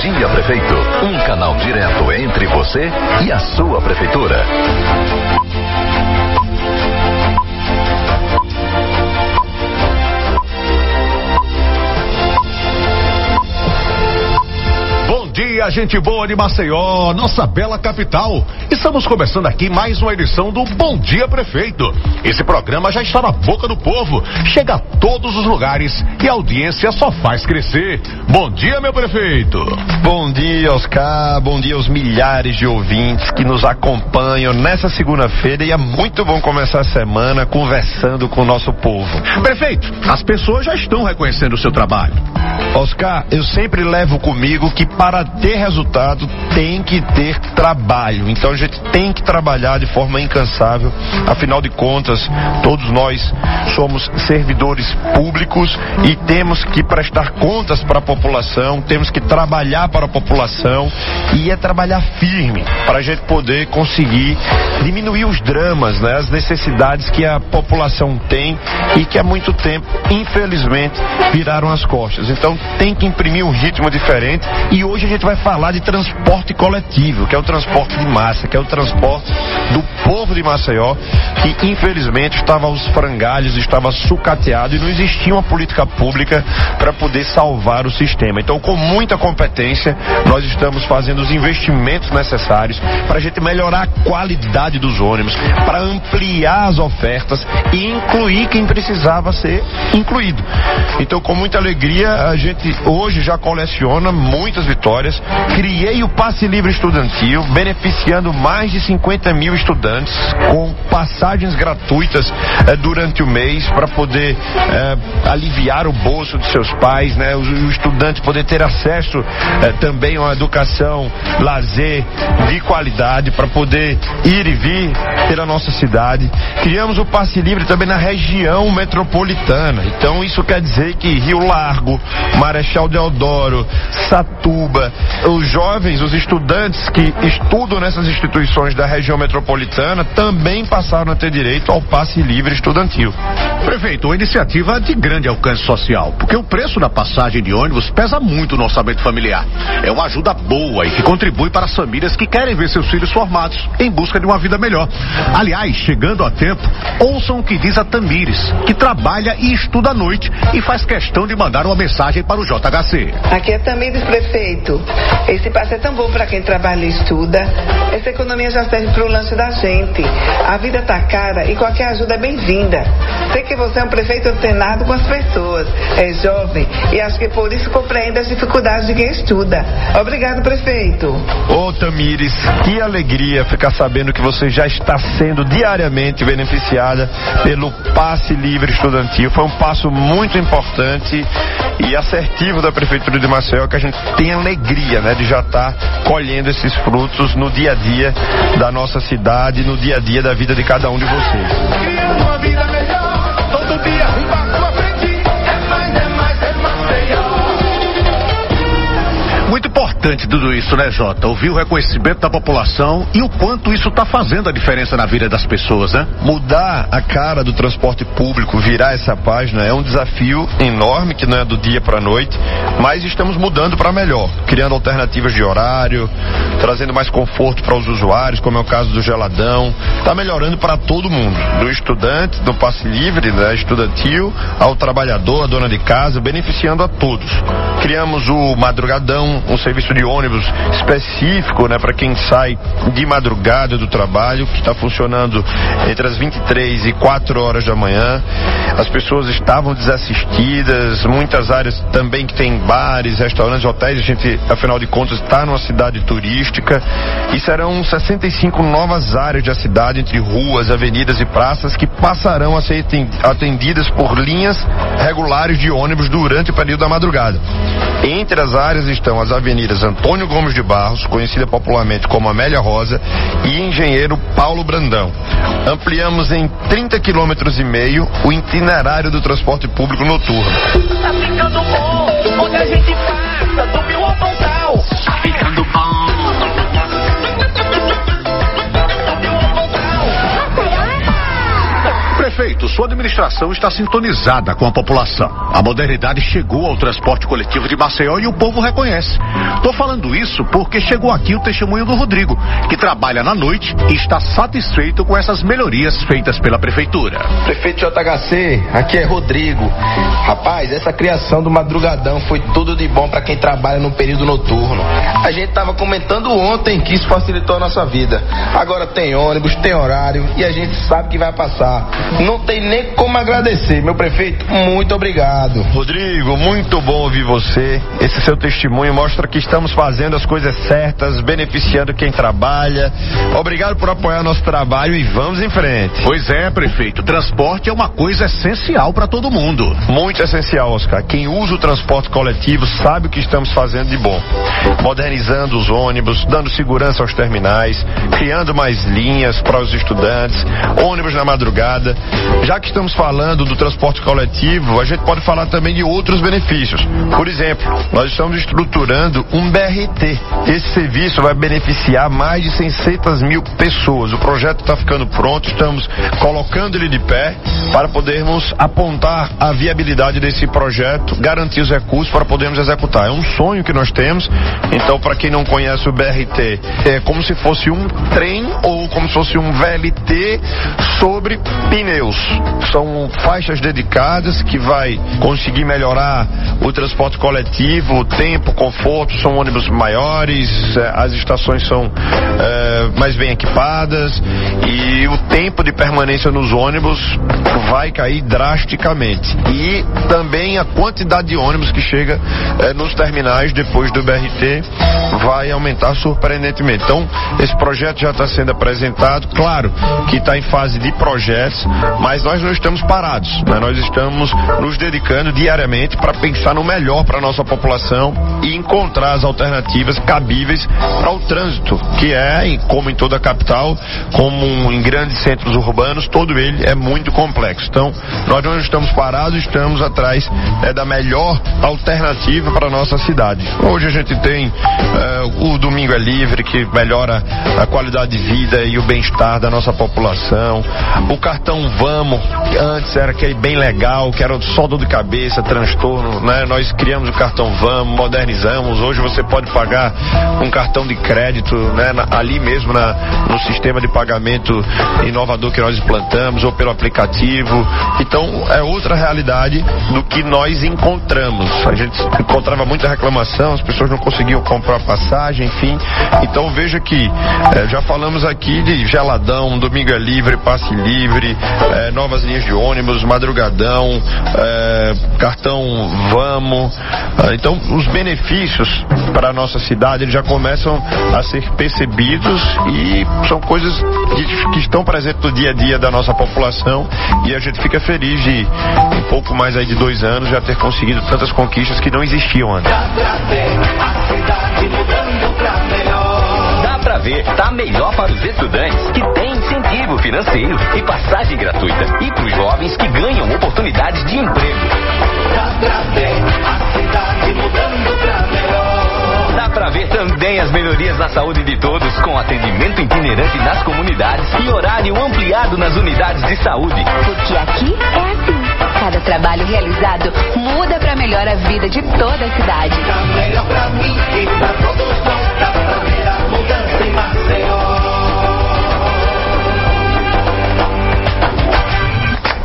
Dia Prefeito, um canal direto entre você e a sua prefeitura. Dia, gente boa de Maceió, nossa bela capital. Estamos começando aqui mais uma edição do Bom Dia Prefeito. Esse programa já está na boca do povo, chega a todos os lugares e a audiência só faz crescer. Bom dia, meu prefeito. Bom dia, Oscar. Bom dia aos milhares de ouvintes que nos acompanham nessa segunda-feira e é muito bom começar a semana conversando com o nosso povo. Prefeito, as pessoas já estão reconhecendo o seu trabalho. Oscar, eu sempre levo comigo que para ter resultado tem que ter trabalho. Então a gente tem que trabalhar de forma incansável. Afinal de contas, todos nós somos servidores públicos e temos que prestar contas para a população, temos que trabalhar para a população e é trabalhar firme para a gente poder conseguir diminuir os dramas, né, as necessidades que a população tem e que há muito tempo, infelizmente, viraram as costas. Então tem que imprimir um ritmo diferente. E hoje a gente vai falar de transporte coletivo, que é o transporte de massa, que é o transporte do povo de Maceió, que infelizmente estava aos frangalhos, estava sucateado e não existia uma política pública para poder salvar o sistema. Então, com muita competência, nós estamos fazendo os investimentos necessários para a gente melhorar a qualidade dos ônibus, para ampliar as ofertas e incluir quem precisava ser incluído. Então, com muita alegria, a gente hoje já coleciona muitas vitórias. Criei o passe livre estudantil, beneficiando mais de 50 mil estudantes com passagens gratuitas eh, durante o mês para poder eh, aliviar o bolso de seus pais, né? O, o estudante poder ter acesso eh, também a uma educação, lazer de qualidade para poder ir e vir pela nossa cidade. Criamos o passe livre também na região metropolitana. Então isso quer dizer que Rio Largo, Marechal Deodoro, Satuba, os jovens, os estudantes que estudam nessas instituições da região metropolitana também passaram a ter direito ao passe livre estudantil. Prefeito, uma iniciativa de grande alcance social, porque o preço da passagem de ônibus pesa muito no orçamento familiar. É uma ajuda boa e que contribui para as famílias que querem ver seus filhos formados em busca de uma vida melhor. Aliás, chegando a tempo, ouçam o que diz a Tamires, que trabalha e estuda à noite e faz questão de mandar uma mensagem para o JHC. Aqui é Tamires, prefeito. Esse passe é tão bom para quem trabalha e estuda. Essa economia já serve para o lanche da gente. A vida tá cara e qualquer ajuda é bem-vinda. Sei que você é um prefeito antenado com as pessoas, é jovem e acho que por isso compreende as dificuldades de quem estuda. Obrigado, prefeito. Ô Tamires, que alegria ficar sabendo que você já está sendo diariamente beneficiada pelo passe livre estudantil. Foi um passo muito importante e assertivo da Prefeitura de Maceió que a gente tem alegria né, de já estar tá colhendo esses frutos no dia a dia da nossa cidade, no dia a dia da vida de cada um de vocês. Todo dia Muito importante tudo isso, né, Jota? Ouvir o reconhecimento da população e o quanto isso está fazendo a diferença na vida das pessoas, né? Mudar a cara do transporte público, virar essa página é um desafio enorme que não é do dia para a noite, mas estamos mudando para melhor, criando alternativas de horário, trazendo mais conforto para os usuários, como é o caso do geladão. Está melhorando para todo mundo, do estudante, do passe livre, né, estudantil, ao trabalhador, à dona de casa, beneficiando a todos. Criamos o madrugadão, um, serviço de ônibus específico, né, para quem sai de madrugada do trabalho, que está funcionando entre as 23 e 4 horas da manhã. As pessoas estavam desassistidas, muitas áreas também que tem bares, restaurantes, hotéis, a gente, afinal de contas, está numa cidade turística. E serão 65 novas áreas da cidade, entre ruas, avenidas e praças, que passarão a ser atendidas por linhas regulares de ônibus durante o período da madrugada. Entre as áreas estão as as Antônio Gomes de Barros, conhecida popularmente como Amélia Rosa, e Engenheiro Paulo Brandão. Ampliamos em 30 quilômetros e meio o itinerário do transporte público noturno. Tá ficando bom, onde a gente passa, Sua administração está sintonizada com a população. A modernidade chegou ao transporte coletivo de Maceió e o povo reconhece. Tô falando isso porque chegou aqui o testemunho do Rodrigo, que trabalha na noite e está satisfeito com essas melhorias feitas pela prefeitura. Prefeito JHC, aqui é Rodrigo. Rapaz, essa criação do madrugadão foi tudo de bom para quem trabalha no período noturno. A gente tava comentando ontem que isso facilitou a nossa vida. Agora tem ônibus, tem horário e a gente sabe que vai passar. Não tem nem como agradecer, meu prefeito. Muito obrigado. Rodrigo, muito bom ouvir você. Esse seu testemunho mostra que estamos fazendo as coisas certas, beneficiando quem trabalha. Obrigado por apoiar nosso trabalho e vamos em frente. Pois é, prefeito. Transporte é uma coisa essencial para todo mundo. Muito essencial, Oscar. Quem usa o transporte coletivo sabe o que estamos fazendo de bom. Modernizando os ônibus, dando segurança aos terminais, criando mais linhas para os estudantes, ônibus na madrugada. Já que estamos falando do transporte coletivo, a gente pode falar também de outros benefícios. Por exemplo, nós estamos estruturando um BRT. Esse serviço vai beneficiar mais de 600 mil pessoas. O projeto está ficando pronto, estamos colocando ele de pé para podermos apontar a viabilidade desse projeto, garantir os recursos para podermos executar. É um sonho que nós temos. Então, para quem não conhece o BRT, é como se fosse um trem ou como se fosse um VLT sobre pneus. São faixas dedicadas que vai conseguir melhorar o transporte coletivo, o tempo, o conforto, são ônibus maiores, é, as estações são é, mais bem equipadas e o tempo de permanência nos ônibus vai cair drasticamente. E também a quantidade de ônibus que chega é, nos terminais depois do BRT vai aumentar surpreendentemente. Então, esse projeto já está sendo apresentado, claro que está em fase de projetos, mas nós não estamos parados, né? nós estamos nos dedicando diariamente para pensar no melhor para a nossa população e encontrar as alternativas cabíveis para o trânsito, que é, como em toda a capital, como em grandes centros urbanos, todo ele é muito complexo. Então, nós não estamos parados, estamos atrás é, da melhor alternativa para a nossa cidade. Hoje a gente tem é, o Domingo é Livre, que melhora a qualidade de vida e o bem-estar da nossa população. O cartão Vamos, que antes era aquele bem legal, que era só dor de cabeça, transtorno, né? Nós criamos o cartão Vamos, modernizamos. Hoje você pode pagar um cartão de crédito, né? Ali mesmo na, no sistema de pagamento inovador que nós implantamos ou pelo aplicativo. Então é outra realidade do que nós encontramos. A gente encontrava muita reclamação, as pessoas não conseguiam comprar passagem, enfim. Então veja que eh, já falamos aqui de geladão, domingo é livre, passe livre, eh, novas linhas de ônibus, madrugadão, eh, cartão vamos. Ah, então os benefícios para a nossa cidade já começam a ser percebidos e são coisas que, que estão presentes no dia a dia da nossa população e a gente fica feliz de um pouco mais aí de dois anos já ter conseguido tantas conquistas que não existiam antes. Ver, tá melhor para os estudantes que têm incentivo financeiro e passagem gratuita. E para os jovens que ganham oportunidades de emprego. Dá pra ver, a cidade mudando pra melhor. Dá pra ver também as melhorias na saúde de todos, com atendimento itinerante nas comunidades e horário ampliado nas unidades de saúde. Porque aqui é assim. Cada trabalho realizado muda para melhor a vida de toda a cidade. Tá melhor pra mim e pra todos nós. Dá pra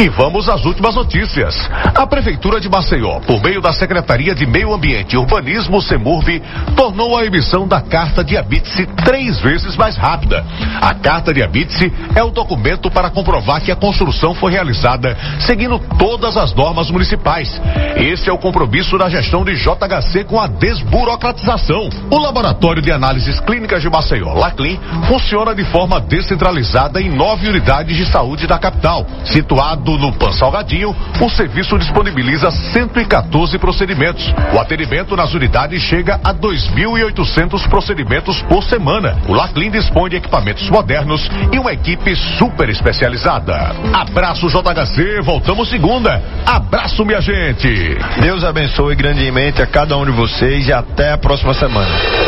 E vamos às últimas notícias. A Prefeitura de Maceió, por meio da Secretaria de Meio Ambiente e Urbanismo, SEMURB, tornou a emissão da Carta de Habite-se três vezes mais rápida. A Carta de Habite-se é o documento para comprovar que a construção foi realizada seguindo todas as normas municipais. Esse é o compromisso da gestão de JHC com a desburocratização. O Laboratório de Análises Clínicas de Maceió, LACLIN, funciona de forma descentralizada em nove unidades de saúde da capital, situado no Pan Salgadinho, o serviço disponibiliza 114 procedimentos. O atendimento nas unidades chega a 2.800 procedimentos por semana. O Laclin dispõe de equipamentos modernos e uma equipe super especializada. Abraço JHC, voltamos segunda. Abraço, minha gente. Deus abençoe grandemente a cada um de vocês e até a próxima semana.